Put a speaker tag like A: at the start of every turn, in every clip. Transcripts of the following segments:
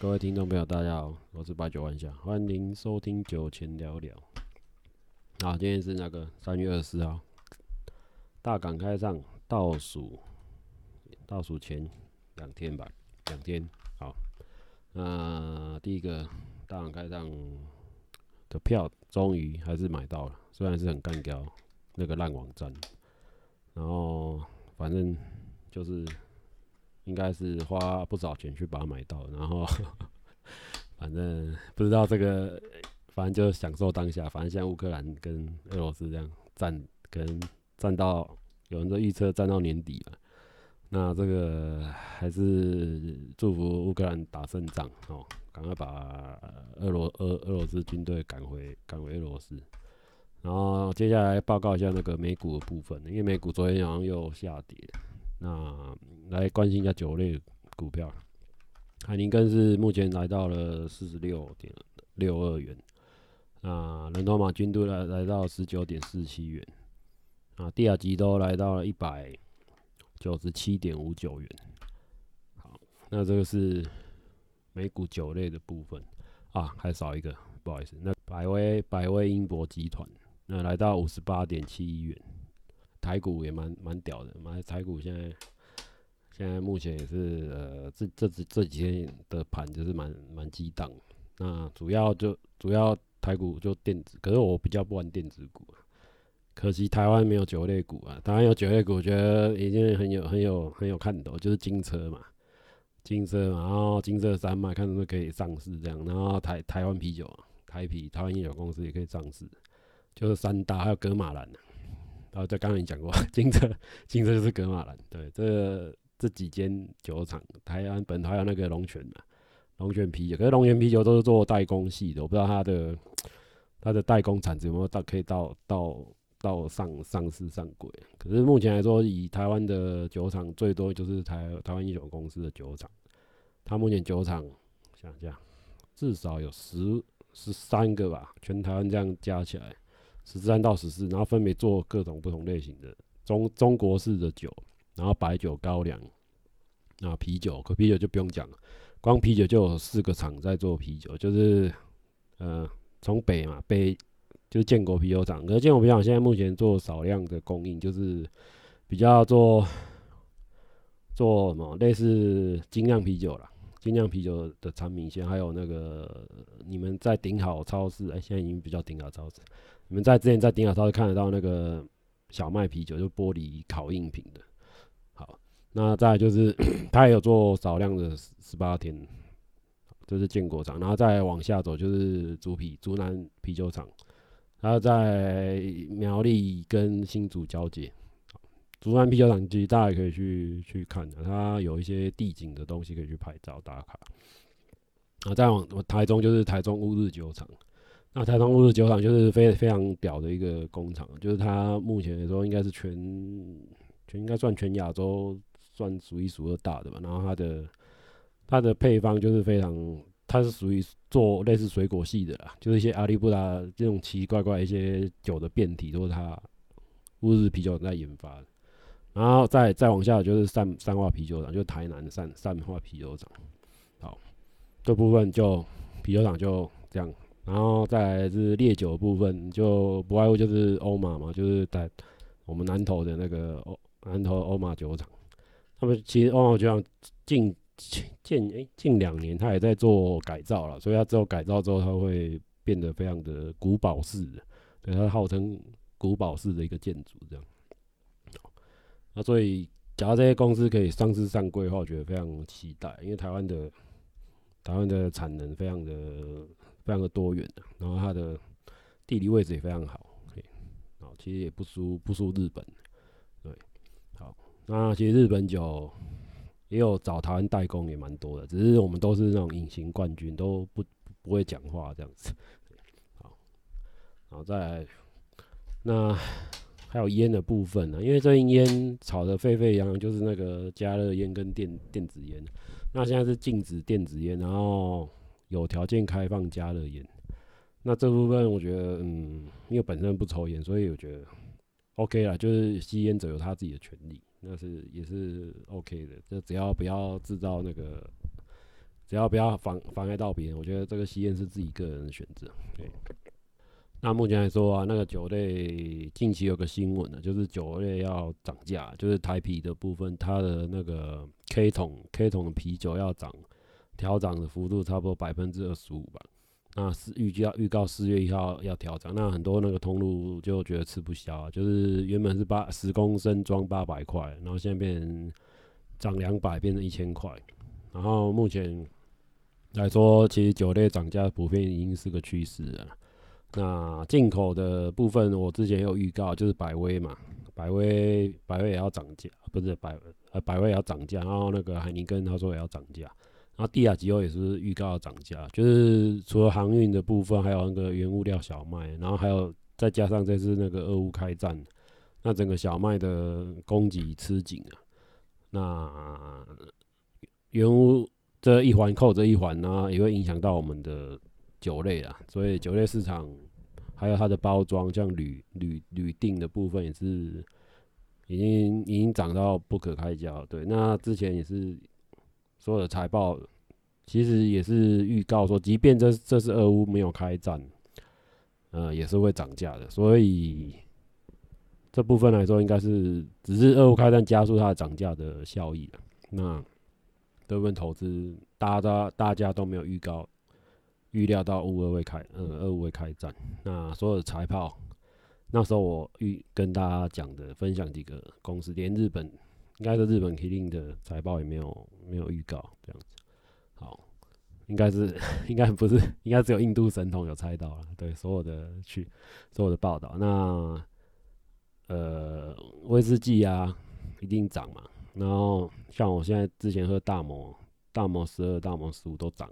A: 各位听众朋友，大家好，我是八九万象，欢迎收听酒前聊聊。好，今天是那个三月二十四号，大港开上倒数倒数前两天吧，两天。好，那第一个大港开上的票终于还是买到了，虽然是很干掉那个烂网站，然后反正就是。应该是花不少钱去把它买到，然后反正不知道这个，反正就享受当下。反正像乌克兰跟俄罗斯这样战，跟战到有人都预测战到年底了。那这个还是祝福乌克兰打胜仗哦，赶快把俄罗俄俄罗斯军队赶回赶回俄罗斯。然后接下来报告一下那个美股的部分，因为美股昨天好像又下跌。那来关心一下酒类股票，海宁根是目前来到了四十六点六二元，啊，人头马君都来来到十九点四七元，啊，帝亚吉都来到了一百九十七点五九元。好，那这个是美股酒类的部分。啊，还少一个，不好意思，那百威百威英博集团那来到五十八点七一元。台股也蛮蛮屌的，买台股现在现在目前也是呃这这几这几天的盘就是蛮蛮激荡，那主要就主要台股就电子，可是我比较不玩电子股啊，可惜台湾没有酒类股啊，台湾有酒类股，我觉得已经很有很有很有看头，就是金车嘛，金车嘛，然后金色山脉看是不是可以上市这样，然后台台湾啤酒，台啤台湾烟酒公司也可以上市，就是三大还有格马兰然啊在刚刚你讲过，金车金车就是格马兰，对，这这几间酒厂，台湾本土还有那个龙泉嘛，龙泉啤酒，可是龙泉啤酒都是做代工系的，我不知道它的它的代工产值有没有到可以到到到上上市上柜。可是目前来说，以台湾的酒厂最多就是台台湾一酒公司的酒厂，它目前酒厂想想至少有十十三个吧，全台湾这样加起来。十三到十四，然后分别做各种不同类型的中中国式的酒，然后白酒、高粱，那啤酒，可啤酒就不用讲了，光啤酒就有四个厂在做啤酒，就是呃从北嘛，北就是建国啤酒厂，可是建国啤酒厂现在目前做少量的供应，就是比较做做什么类似精酿啤酒啦，精酿啤酒的产品线，还有那个你们在顶好超市，哎、现在已经比较顶好超市。你们在之前在顶好超市看得到那个小麦啤酒，就玻璃烤硬瓶的。好，那再就是 他也有做少量的十八天，就是建国厂。然后再往下走就是竹啤竹南啤酒厂，然后在苗栗跟新竹交界。竹南啤酒厂其实大家也可以去去看的，它有一些地景的东西可以去拍照打卡。然后再往台中就是台中乌日酒厂。那台中乌日酒厂就是非非常屌的一个工厂，就是它目前来说应该是全全应该算全亚洲算数一数二大的吧。然后它的它的配方就是非常，它是属于做类似水果系的啦，就是一些阿里布达这种奇奇怪怪一些酒的变体都是它乌日啤酒在研发的。然后再再往下就是三三化啤酒厂，就是台南的善善化啤酒厂。好，这部分就啤酒厂就这样。然后再来是烈酒的部分，就不外乎就是欧玛嘛，就是在我们南投的那个欧南投欧玛酒厂。他们其实欧玛酒厂近近诶近两年，他也在做改造了，所以他之后改造之后，他会变得非常的古堡式的，对，它号称古堡式的一个建筑这样。那所以，假如这些公司可以上市上柜的话，我觉得非常期待，因为台湾的台湾的产能非常的。非常的多元的，然后它的地理位置也非常好，对，好，其实也不输不输日本，对，好，那其实日本酒也有找台湾代工也蛮多的，只是我们都是那种隐形冠军，都不不会讲话这样子，好，然后再来，那还有烟的部分呢，因为最近烟炒得沸沸扬扬，就是那个加热烟跟电电子烟，那现在是禁止电子烟，然后。有条件开放加热烟，那这部分我觉得，嗯，因为本身不抽烟，所以我觉得 OK 啦，就是吸烟者有他自己的权利，那是也是 OK 的，就只要不要制造那个只要不要妨妨碍到别人，我觉得这个吸烟是自己个人的选择。对。那目前来说啊，那个酒类近期有个新闻呢，就是酒类要涨价，就是台啤的部分，它的那个 K 桶 K 桶的啤酒要涨，调涨的幅度差不多百分之二十五吧。那是预计要预告四月一号要调涨，那很多那个通路就觉得吃不消啊，就是原本是八十公升装八百块，然后现在变成涨两百，变成一千块。然后目前来说，其实酒类涨价普遍已经是个趋势了。那进口的部分，我之前有预告，就是百威嘛，百威百威也要涨价，不是百呃百威也要涨价，然后那个海尼根他说也要涨价，然后帝亚吉欧也是预告涨价，就是除了航运的部分，还有那个原物料小麦，然后还有再加上这次那个俄乌开战，那整个小麦的供给吃紧啊，那。原物这一环扣着一环呢，也会影响到我们的酒类啊。所以酒类市场还有它的包装，像铝铝铝锭的部分也是已经已经涨到不可开交。对，那之前也是所有的财报，其实也是预告说，即便这这次俄乌没有开战，呃，也是会涨价的。所以这部分来说，应该是只是俄乌开战加速它涨价的效益了。那这部分投资，大家大家都没有预告、预料到乌俄会开，呃，俄乌会开战。那所有的财报，那时候我预跟大家讲的，分享几个公司，连日本应该是日本 Kirin 的财报也没有没有预告这样子。好，应该是应该不是，应该只有印度神童有猜到了。对，所有的去所有的报道，那呃威士忌啊，一定涨嘛。然后像我现在之前喝大摩、大摩十二、大摩十五都涨，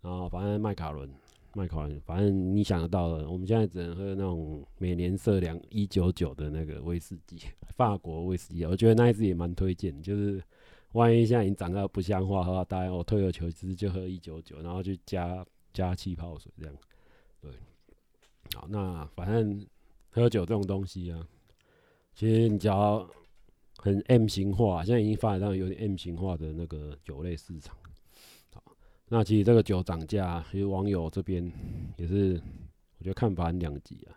A: 然后反正麦卡伦、麦卡伦，反正你想得到的，我们现在只能喝那种每年设两一九九的那个威士忌，法国威士忌，我觉得那一支也蛮推荐，就是万一现在已经涨到不像话的话，大概我退而求其次就喝一九九，然后去加加气泡水这样，对，好，那反正喝酒这种东西啊，其实你只要。很 M 型化，现在已经发展到有点 M 型化的那个酒类市场。那其实这个酒涨价，其实网友这边也是，我觉得看法很两极啊。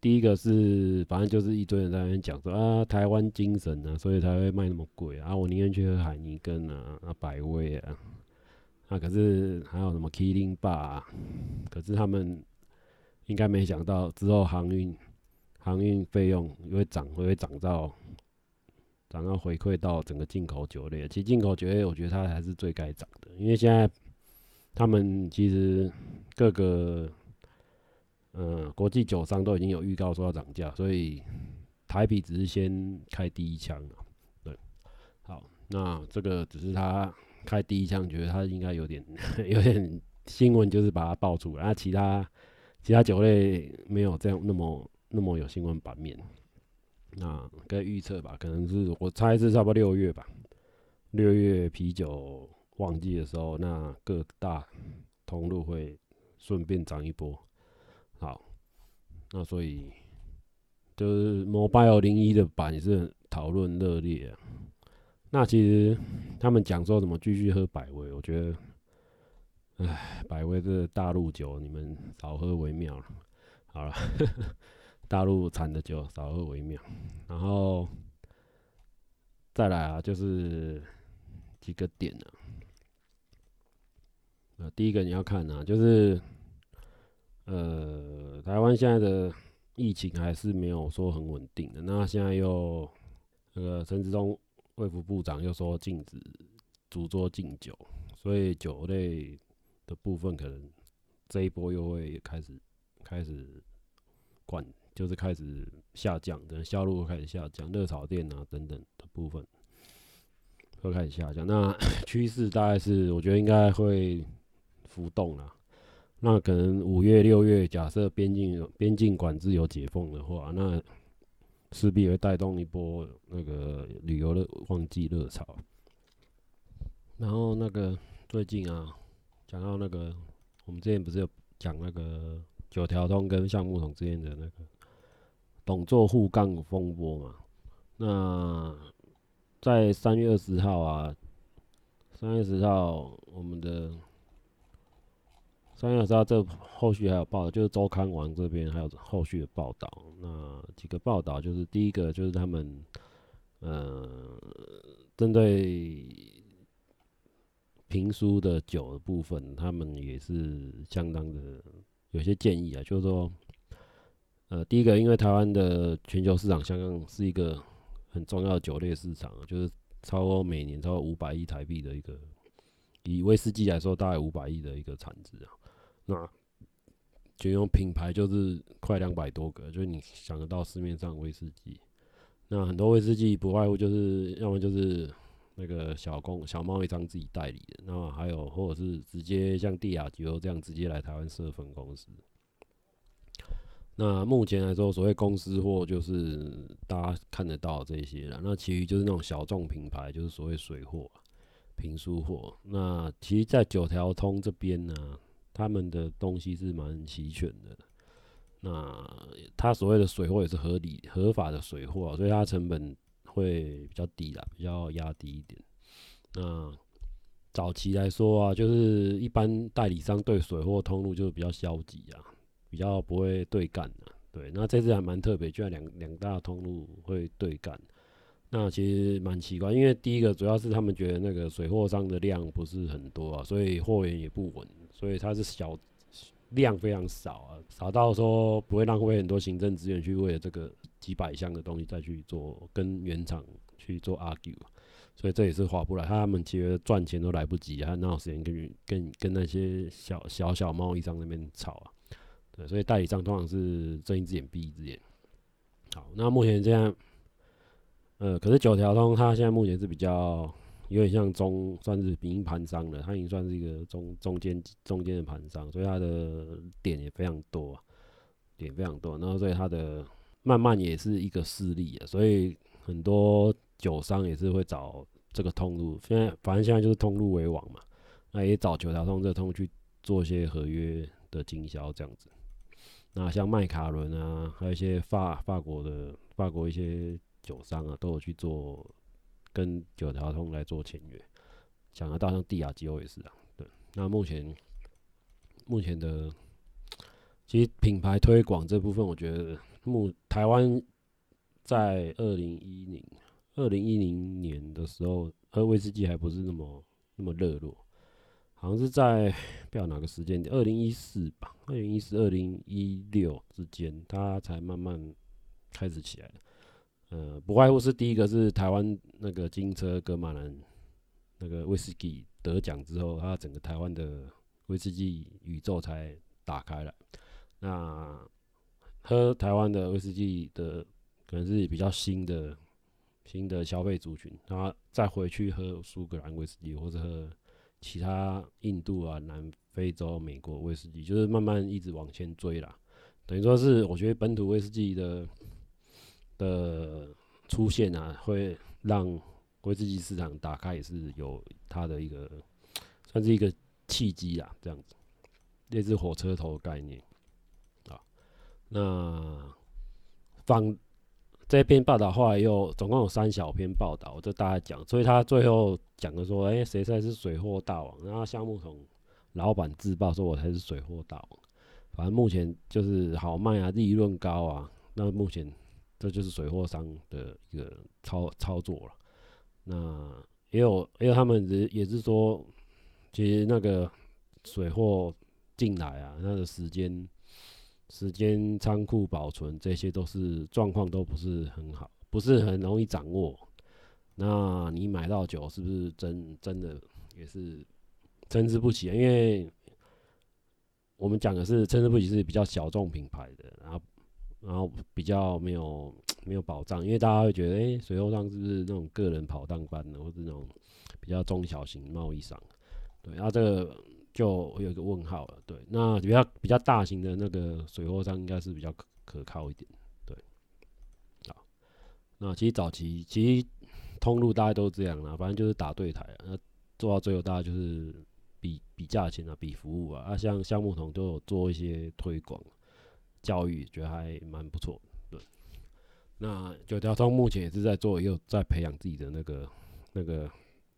A: 第一个是，反正就是一堆人在那边讲说啊，台湾精神啊，所以才会卖那么贵啊。我宁愿去喝海尼根啊，啊百威啊，啊可是还有什么 Kirin Bar 啊，可是他们应该没想到之后航运航运费用会涨，会涨到。涨要回馈到整个进口酒类，其实进口酒类我觉得它还是最该涨的，因为现在他们其实各个呃国际酒商都已经有预告说要涨价，所以台啤只是先开第一枪，对，好，那这个只是他开第一枪，觉得他应该有点 有点新闻，就是把它爆出来，那其他其他酒类没有这样那么那么有新闻版面。那该预测吧，可能是我猜是差不多六月吧，六月啤酒旺季的时候，那各大通路会顺便涨一波。好，那所以就是 Mobile 零一的版也是讨论热烈啊。那其实他们讲说怎么继续喝百威，我觉得，唉，百威这大陆酒你们少喝为妙。好了。大陆产的酒少喝为妙，然后再来啊，就是几个点呢、啊？第一个你要看啊，就是呃，台湾现在的疫情还是没有说很稳定的。那现在又那个陈志忠卫福部长又说禁止主桌敬酒，所以酒类的部分可能这一波又会开始开始管。就是开始下降，等销路开始下降，热炒店啊等等的部分会开始下降。那 趋势大概是，我觉得应该会浮动啦。那可能五月、六月，假设边境边境管制有解封的话，那势必会带动一波那个旅游的旺季热潮。然后那个最近啊，讲到那个，我们之前不是有讲那个九条通跟橡木桶之间的那个。董座护杠风波嘛，那在三月二十号啊，三月十号我们的三月二十号这后续还有报道，就是周刊王这边还有后续的报道。那几个报道就是第一个就是他们呃针对评书的酒的部分，他们也是相当的有些建议啊，就是说呃第一个，因为台湾的全球市场相当是一个很重要的酒类市场，就是。超过每年超过五百亿台币的一个，以威士忌来说，大概五百亿的一个产值啊。那就用品牌就是快两百多个，就是你想得到市面上威士忌，那很多威士忌不外乎就是要么就是那个小公小贸易商自己代理的，那还有或者是直接像帝亚吉欧这样直接来台湾设分公司。那目前来说，所谓公司货就是大家看得到这些了。那其余就是那种小众品牌，就是所谓水货、评书货。那其实，在九条通这边呢，他们的东西是蛮齐全的。那他所谓的水货也是合理、合法的水货，所以它成本会比较低啦，比较压低一点。那早期来说啊，就是一般代理商对水货通路就是比较消极啊。比较不会对干的，对，那这次还蛮特别，居然两两大通路会对干，那其实蛮奇怪，因为第一个主要是他们觉得那个水货商的量不是很多啊，所以货源也不稳，所以它是小量非常少啊，少到说不会浪费很多行政资源去为了这个几百箱的东西再去做跟原厂去做 argue，所以这也是划不来，他们其实赚钱都来不及，还哪有时间跟跟跟那些小小小贸易商那边吵啊？对，所以代理商通常是睁一只眼闭一只眼。好，那目前这样，呃，可是九条通它现在目前是比较有点像中，算是民营盘商了，它已经算是一个中中间中间的盘商，所以它的点也非常多，点非常多。然后所以它的慢慢也是一个势力啊，所以很多酒商也是会找这个通路。现在反正现在就是通路为王嘛，那也找九条通这通去做一些合约的经销这样子。那像麦卡伦啊，还有一些法法国的法国一些酒商啊，都有去做跟九条通来做签约。想得到像帝亚吉欧也是啊，对。那目前目前的其实品牌推广这部分，我觉得目台湾在二零一零二零一零年的时候，喝威士忌还不是那么那么热络。好像是在不知道哪个时间点，二零一四吧，二零一四、二零一六之间，它才慢慢开始起来。呃，不外乎是第一个是台湾那个金车格马兰那个威士忌得奖之后，它整个台湾的威士忌宇宙才打开了。那喝台湾的威士忌的可能是比较新的新的消费族群，然后再回去喝苏格兰威士忌或者喝。其他印度啊、南非洲、美国威士忌，就是慢慢一直往前追啦。等于说是，我觉得本土威士忌的的出现啊，会让威士忌市场打开，也是有它的一个算是一个契机啊，这样子，类似火车头概念啊。那放。这篇报道后来又总共有三小篇报道，我就大概讲，所以他最后讲的说，哎，谁才是水货大王？然后橡木桶老板自曝说，我才是水货大王。反正目前就是好卖啊，利润高啊，那目前这就是水货商的一个操操作了。那也有也有他们也也是说，其实那个水货进来啊，那个时间。时间、仓库保存这些都是状况都不是很好，不是很容易掌握。那你买到酒是不是真真的也是参差不齐？因为我们讲的是参差不齐，是比较小众品牌的，然后然后比较没有没有保障，因为大家会觉得，哎、水货商是不是那种个人跑当班的，或者那种比较中小型贸易商？对，然后这个。就有一个问号了，对，那比较比较大型的那个水货商应该是比较可可靠一点，对，好，那其实早期其实通路大家都这样啦，反正就是打对台，那做到最后大家就是比比价钱啊，比服务啊，啊像橡木桶都有做一些推广教育，觉得还蛮不错，对，那九条通目前也是在做，又在培养自己的那个那个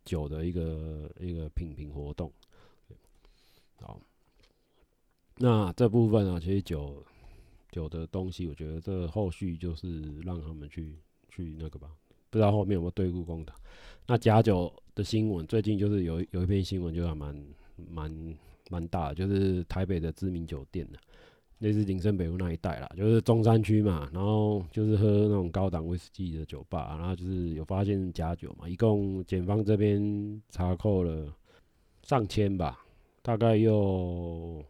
A: 酒的一个一个品评活动。好，那这部分啊，其实酒酒的东西，我觉得这后续就是让他们去去那个吧，不知道后面有没有对簿公堂。那假酒的新闻，最近就是有有一篇新闻，就还蛮蛮蛮大的，就是台北的知名酒店的。类似林森北路那一带啦，就是中山区嘛，然后就是喝那种高档威士忌的酒吧，然后就是有发现假酒嘛，一共检方这边查扣了上千吧，大概又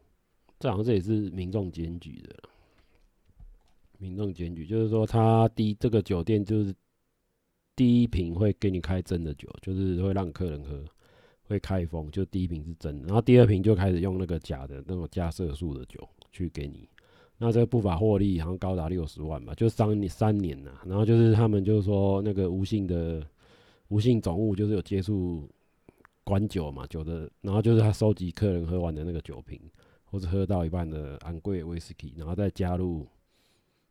A: 这好像这也是民众检举的，民众检举就是说他第这个酒店就是第一瓶会给你开真的酒，就是会让客人喝，会开封，就第一瓶是真的，然后第二瓶就开始用那个假的那种加色素的酒。去给你，那这个不法获利好像高达六十万吧，就三年三年呐。然后就是他们就是说那个吴姓的吴姓总务就是有接触管酒嘛，酒的，然后就是他收集客人喝完的那个酒瓶，或者喝到一半的昂贵威士忌，然后再加入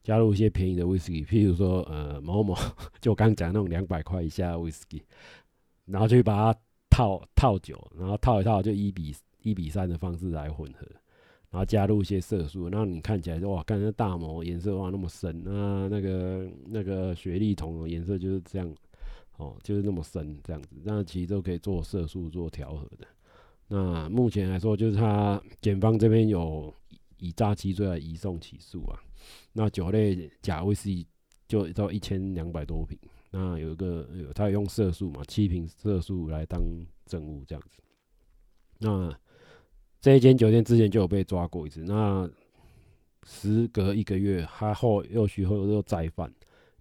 A: 加入一些便宜的威士忌，譬如说呃某某，就我刚讲那种两百块以下的威士忌，然后就把它套套酒，然后套一套就一比一比三的方式来混合。然后加入一些色素，然后你看起来就哇，看那大摩颜色哇那么深，那那个那个雪莉桶颜色就是这样，哦，就是那么深这样子，那其实都可以做色素做调和的。那目前来说，就是他检方这边有以诈欺罪来移送起诉啊。那酒类假威士忌就到一千两百多瓶，那有一个有他用色素嘛，七瓶色素来当证物这样子，那。这一间酒店之前就有被抓过一次，那时隔一个月，他后又续后又再犯，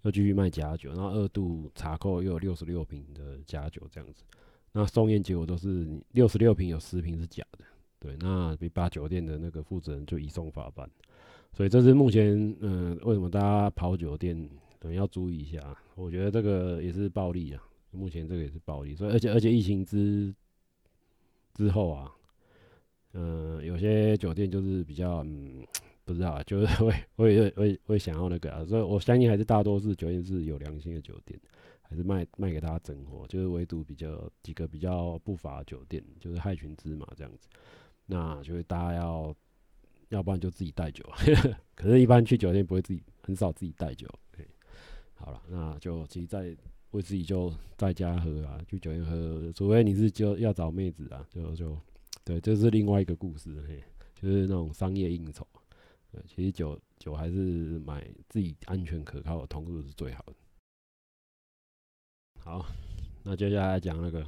A: 又继续卖假酒，然后二度查扣又有六十六瓶的假酒这样子，那送验结果都是六十六瓶有十瓶是假的，对，那比把酒店的那个负责人就移送法办，所以这是目前嗯、呃、为什么大家跑酒店可能要注意一下，我觉得这个也是暴利啊，目前这个也是暴利，所以而且而且疫情之之后啊。嗯、有些酒店就是比较，嗯，不知道，就是会会会会想要那个啊，所以我相信还是大多数酒店是有良心的酒店，还是卖卖给大家整活，就是唯独比较几个比较不法酒店，就是害群之马这样子，那就是大家要，要不然就自己带酒，可是，一般去酒店不会自己很少自己带酒，对，好了，那就其实在为自己就在家喝啊，去酒店喝，除非你是就要找妹子啊，就就。对，这是另外一个故事，嘿，就是那种商业应酬。对，其实酒酒还是买自己安全可靠的通路是最好的。好，那接下来讲那个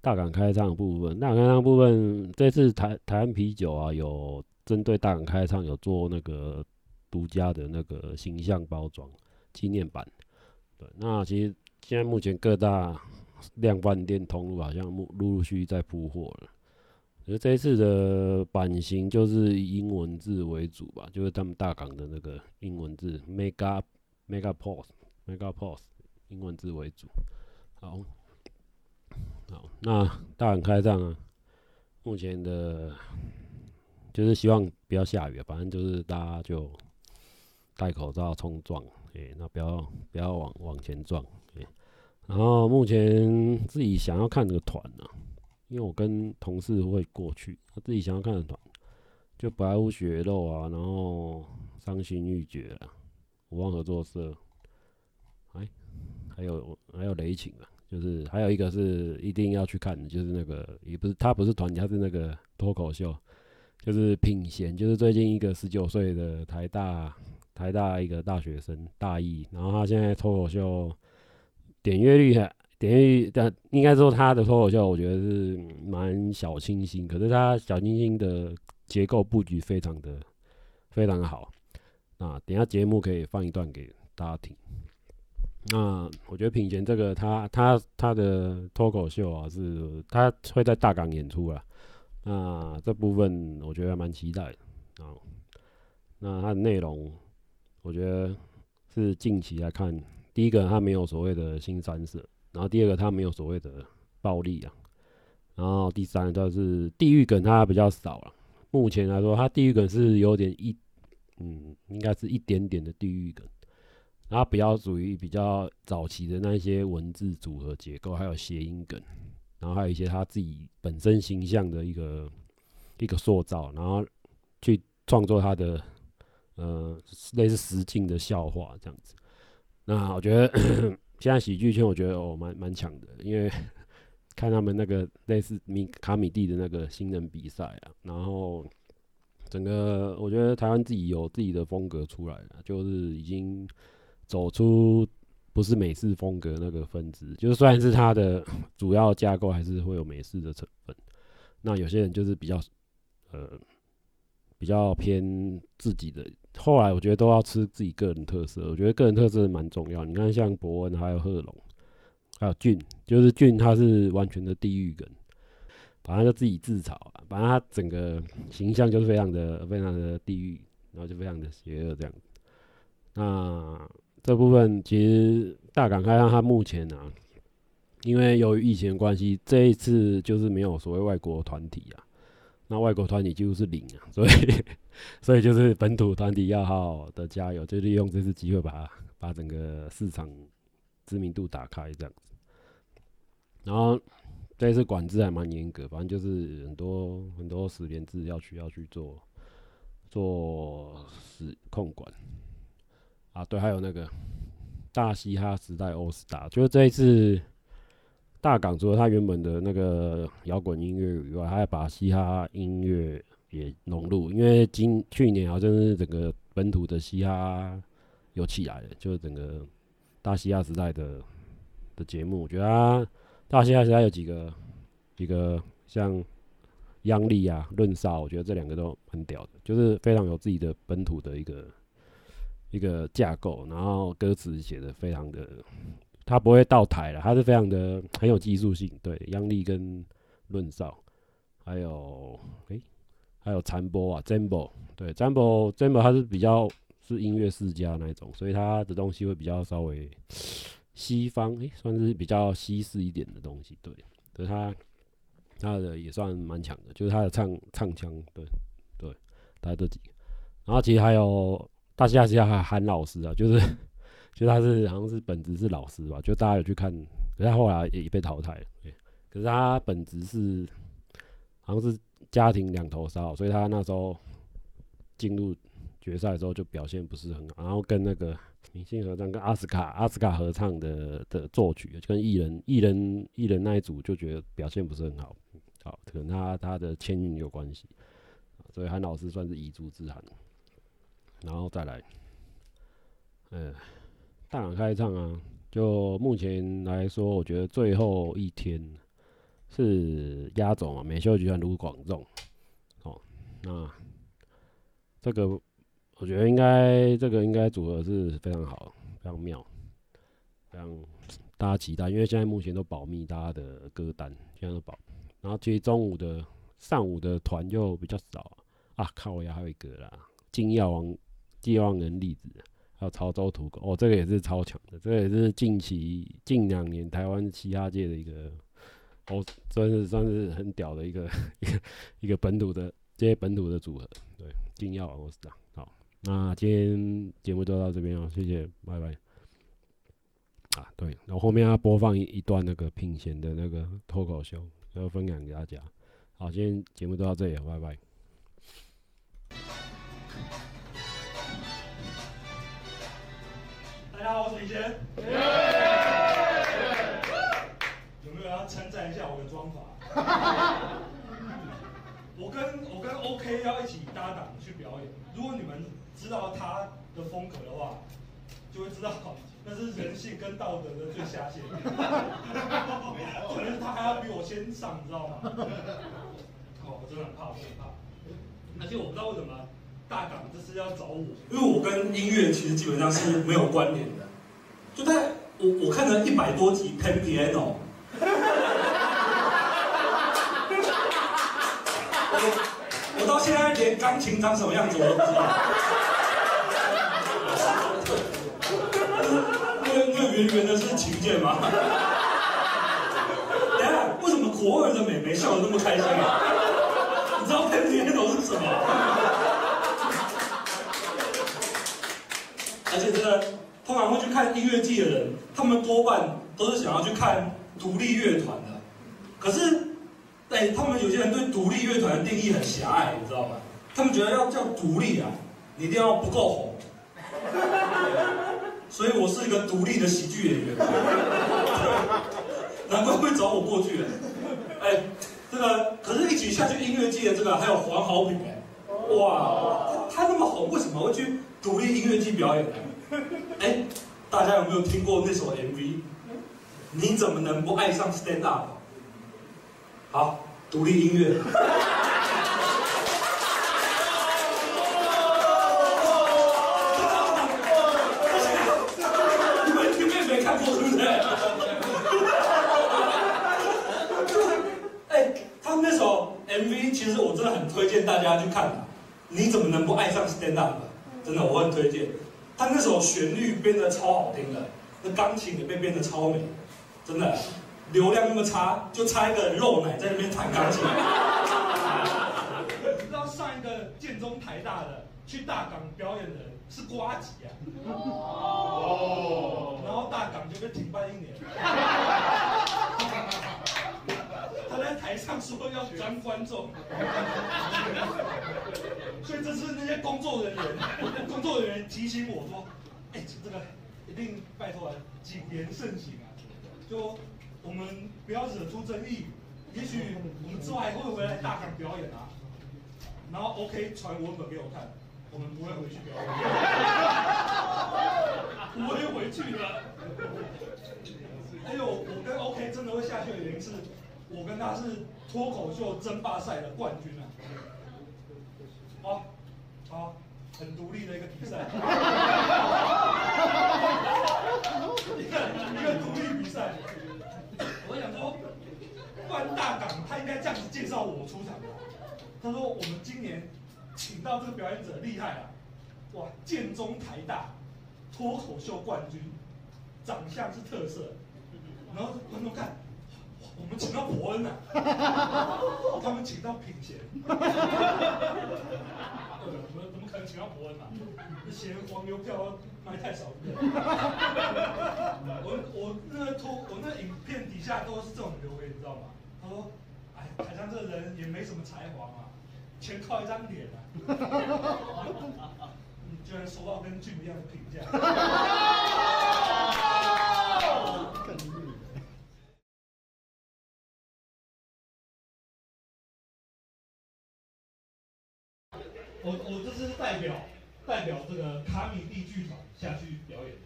A: 大港开唱的部分。大港开唱部分，这次台台湾啤酒啊，有针对大港开唱有做那个独家的那个形象包装纪念版。对，那其实现在目前各大量贩店通路好像陆陆续续在铺货了。而这一次的版型就是以英文字为主吧，就是他们大港的那个英文字，Mega Mega pose，mega pose，英文字为主。好，好，那大港开唱啊，目前的，就是希望不要下雨，反正就是大家就戴口罩冲撞，哎，那不要不要往往前撞，哎，然后目前自己想要看这个团呢。因为我跟同事会过去，他自己想要看的团，就白虎血肉啊，然后伤心欲绝了，五望合作社，哎，还有还有雷霆啊，就是还有一个是一定要去看的，就是那个也不是他不是团，他是那个脱口秀，就是品贤，就是最近一个十九岁的台大台大一个大学生大一，然后他现在脱口秀点阅率还。等于，但应该说他的脱口秀，我觉得是蛮小清新，可是他小清新的结构布局非常的非常的好。那等下节目可以放一段给大家听。那我觉得品贤这个他他他的脱口秀啊，是他会在大港演出了。那这部分我觉得还蛮期待的啊。那他的内容，我觉得是近期来看，第一个他没有所谓的新三色。然后第二个，他没有所谓的暴力啊。然后第三就是地狱梗，他比较少了。目前来说，他地狱梗是有点一，嗯，应该是一点点的地狱梗。然后比较属于比较早期的那些文字组合结构，还有谐音梗。然后还有一些他自己本身形象的一个一个塑造，然后去创作他的呃类似实境的笑话这样子。那我觉得现在喜剧圈，我觉得哦蛮蛮强的，因为 看他们那个类似米卡米蒂的那个新人比赛啊，然后整个我觉得台湾自己有自己的风格出来了，就是已经走出不是美式风格那个分支，就算是它的 主要架构还是会有美式的成分。那有些人就是比较呃比较偏自己的。后来我觉得都要吃自己个人特色，我觉得个人特色蛮重要。你看像博恩，还有贺龙，还有俊，就是俊他是完全的地狱梗，反正就自己自嘲啊，反正他整个形象就是非常的非常的地狱，然后就非常的邪恶这样。那这部分其实大港开让他目前啊，因为由于疫情关系，这一次就是没有所谓外国团体啊。那外国团体几乎是零啊，所以 所以就是本土团体要好好的加油，就利用这次机会把把整个市场知名度打开这样子。然后这一次管制还蛮严格，反正就是很多很多实联制要去要去做做实控管啊。对，还有那个大嘻哈时代欧斯达就是这一次。大港除了他原本的那个摇滚音乐以外，还要把嘻哈音乐也融入。因为今去年好像是整个本土的嘻哈有起来了，就是整个大嘻哈时代的的节目。我觉得他大嘻哈时代有几个几个像央丽啊、论少，我觉得这两个都很屌的，就是非常有自己的本土的一个一个架构，然后歌词写的非常的。他不会倒台了，他是非常的很有技术性。对，央丽跟论少，还有诶、还有残波啊，Jambo，对，Jambo，Jambo 他是比较是音乐世家那一种，所以他的东西会比较稍微西方，诶、算是比较西式一点的东西。对，所以他他的也算蛮强的，就是他的唱唱腔，对对，大概这几个。然后其实还有大嘻哈时代还韩老师啊，就是。就他是好像是本职是老师吧，就大家有去看，可是他后来也被淘汰了。对，可是他本职是好像是家庭两头烧，所以他那时候进入决赛的时候就表现不是很好，然后跟那个明星合唱，跟阿斯卡阿斯卡合唱的的作曲，就跟艺人艺人艺人那一组就觉得表现不是很好，好，可能他他的签运有关系，所以韩老师算是遗珠之憾，然后再来，嗯。大港开唱啊，就目前来说，我觉得最后一天是压轴嘛，美秀集团卢广仲，哦，那这个我觉得应该这个应该组合是非常好，非常妙，非常大家期待，因为现在目前都保密，大家的歌单现在都保，然后其实中午的上午的团就比较少啊，靠，我还有一个啦，金药王，金药王人粒子。还有潮州土狗哦，这个也是超强的，这个也是近期近两年台湾嘻哈界的一个哦，真是算是很屌的一个 一个一个本土的这些本土的组合，对，金耀王我是这样。好，那今天节目就到这边哦，谢谢，拜拜。啊，对，然后后面要播放一一段那个品贤的那个脱口秀，要分享给大家。好，今天节目就到这里，拜拜。
B: 大家好，我是品贤。我跟我跟 OK 要一起搭档去表演。如果你们知道他的风格的话，就会知道那是人性跟道德的最下限。可能他还要比我先上，你知道吗？哦，我真的很怕，我很怕。而且我不知道为什么。大港这次要找我，因为我跟音乐其实基本上是没有关联的。就在我我看了一百多集《Pan Piano》，我到现在连钢琴长什么样子我都不知道。那个那个圆圆的是琴键吗？等下，为什么国二的美眉笑得那么开心啊？你知道《Pan Piano》是什么？而且真的，通常会去看音乐季的人，他们多半都是想要去看独立乐团的。可是，哎，他们有些人对独立乐团的定义很狭隘，你知道吧？他们觉得要叫独立啊，你一定要不够红。所以我是一个独立的喜剧演员，难怪会找我过去。哎，这个可是一起下去音乐季的这个还有黄豪平哎，哇，他他那么红，为什么会去独立音乐季表演呢？哎，大家有没有听过那首 MV？你怎么能不爱上 Stand Up？好，独立音乐。你们前面没看过对不对？哎，他们那首 MV 其实我真的很推荐大家去看。你怎么能不爱上 Stand Up？真的，我很推荐。他那首旋律编得超好听的，那钢琴也被编得超美。真的，流量那么差，就差一个肉奶在那边弹钢琴。你知道上一个建中台大的去大港表演的人是瓜吉啊？哦。然后大港就被停办一年。他在台上说要装观众。所以这是那些工作人员，工作人员提醒我说：“哎，这个一定拜托了，谨言慎行啊。”就我们不要惹出争议，也许我们之后还会回来大港表演啊。然后 OK 传文本给我看，我们不会回去表演，不会回去的。还有我跟 OK 真的会下去的原因是，我跟他是脱口秀争霸赛的冠军啊。好，好，很独立的一个比赛。一个一个独立比赛，我想说，关大港介绍我出场的。他说我们今年请到这个表演者厉害啊，哇，建中台大脱口秀冠军，长相是特色，然后观众看，我们请到伯恩啊，他们请到品贤，怎么怎么可能请到伯恩啊？嫌黄牛票卖太少，我我那个脱我那个影片底下都是这种留言，你知道吗？他说，哎，台上这人也没什么才华嘛，全靠一张脸啊，你居然收到跟俊一样的评价。我我这是代表。代表这个卡米蒂剧团下去表演，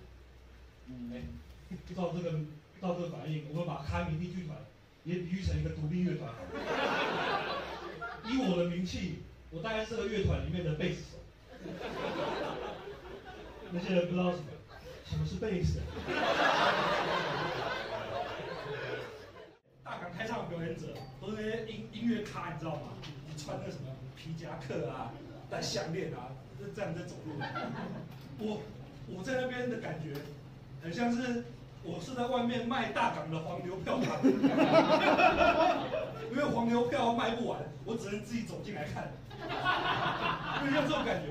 B: 嗯，哎，照这个照这个反应，我们把卡米蒂剧团也比喻成一个独立乐团。以我的名气，我大概是个乐团里面的贝斯手。那些人不知道什么什么是贝斯。大港开唱表演者都是那些音音乐咖，你知道吗？你穿的什么皮夹克啊，戴项链啊。是这样在走路，我我在那边的感觉，很像是我是在外面卖大港的黄牛票，因为黄牛票卖不完，我只能自己走进来看，有没有这种感觉？